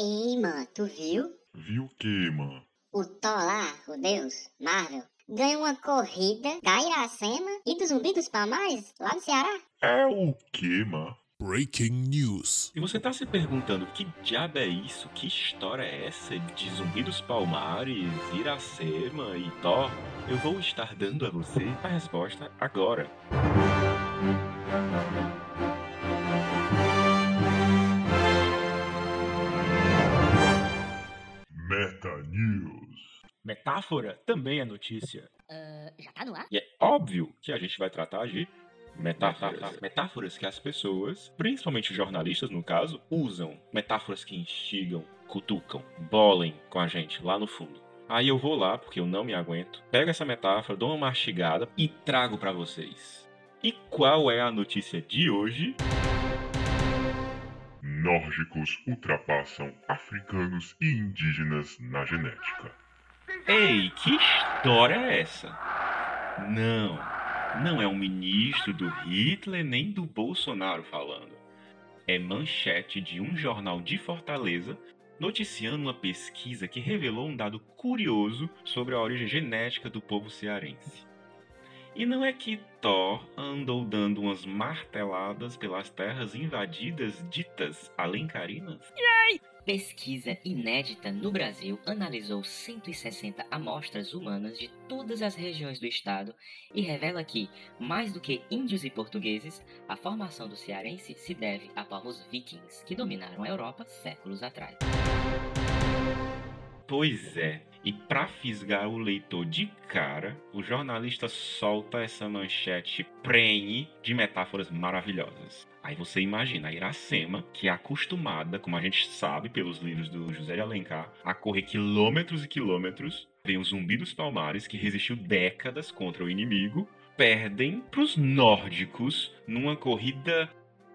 Ei, mano, tu viu? Viu o que, mano? O Thor lá, o deus, Marvel, ganhou uma corrida da Iracema e do Zumbi dos Palmares, lá no Ceará. É o que, mano? Breaking News. E você tá se perguntando que diabo é isso? Que história é essa de Zumbi dos Palmares, Iracema e Thor? Eu vou estar dando a você a resposta agora. Metáfora também é notícia. Uh, já tá no ar? E é óbvio que a gente vai tratar de metáforas. Metáforas que as pessoas, principalmente jornalistas no caso, usam. Metáforas que instigam, cutucam, bolem com a gente lá no fundo. Aí eu vou lá, porque eu não me aguento, pego essa metáfora, dou uma mastigada e trago para vocês. E qual é a notícia de hoje? Nórdicos ultrapassam africanos e indígenas na genética. Ei, que história é essa? Não, não é um ministro do Hitler nem do Bolsonaro falando. É manchete de um jornal de Fortaleza noticiando uma pesquisa que revelou um dado curioso sobre a origem genética do povo cearense. E não é que Thor andou dando umas marteladas pelas terras invadidas ditas alencarinas? Pesquisa inédita no Brasil analisou 160 amostras humanas de todas as regiões do estado e revela que, mais do que índios e portugueses, a formação do cearense se deve a povos vikings que dominaram a Europa séculos atrás. Pois é, e para fisgar o leitor de cara, o jornalista solta essa manchete prenhe de metáforas maravilhosas. Aí você imagina a Iracema, que é acostumada, como a gente sabe pelos livros do José de Alencar, a correr quilômetros e quilômetros. Vem o zumbi dos palmares, que resistiu décadas contra o inimigo, perdem para os nórdicos numa corrida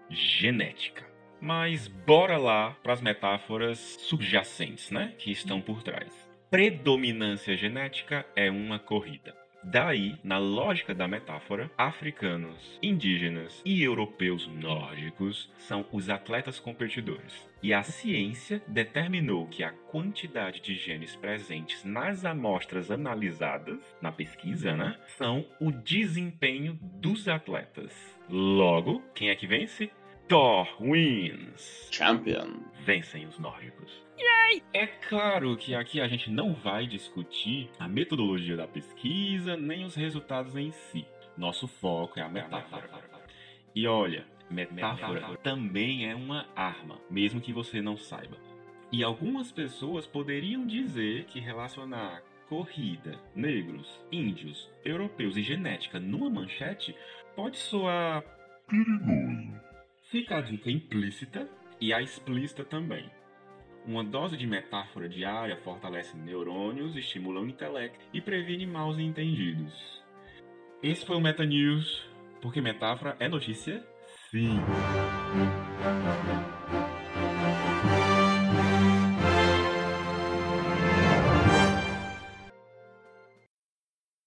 genética. Mas bora lá para as metáforas subjacentes, né, que estão por trás. Predominância genética é uma corrida. Daí, na lógica da metáfora, africanos, indígenas e europeus nórdicos são os atletas competidores. E a ciência determinou que a quantidade de genes presentes nas amostras analisadas na pesquisa, né, são o desempenho dos atletas. Logo, quem é que vence? Thor wins. Champion. Vencem os nórdicos. É claro que aqui a gente não vai discutir a metodologia da pesquisa nem os resultados em si. Nosso foco é a metáfora. E olha, metáfora também é uma arma, mesmo que você não saiba. E algumas pessoas poderiam dizer que relacionar corrida, negros, índios, europeus e genética numa manchete pode soar Perigoso. Fica a dica implícita e a explícita também. Uma dose de metáfora diária fortalece neurônios, estimula o intelecto e previne maus entendidos. Esse foi o Meta News, porque metáfora é notícia? Sim.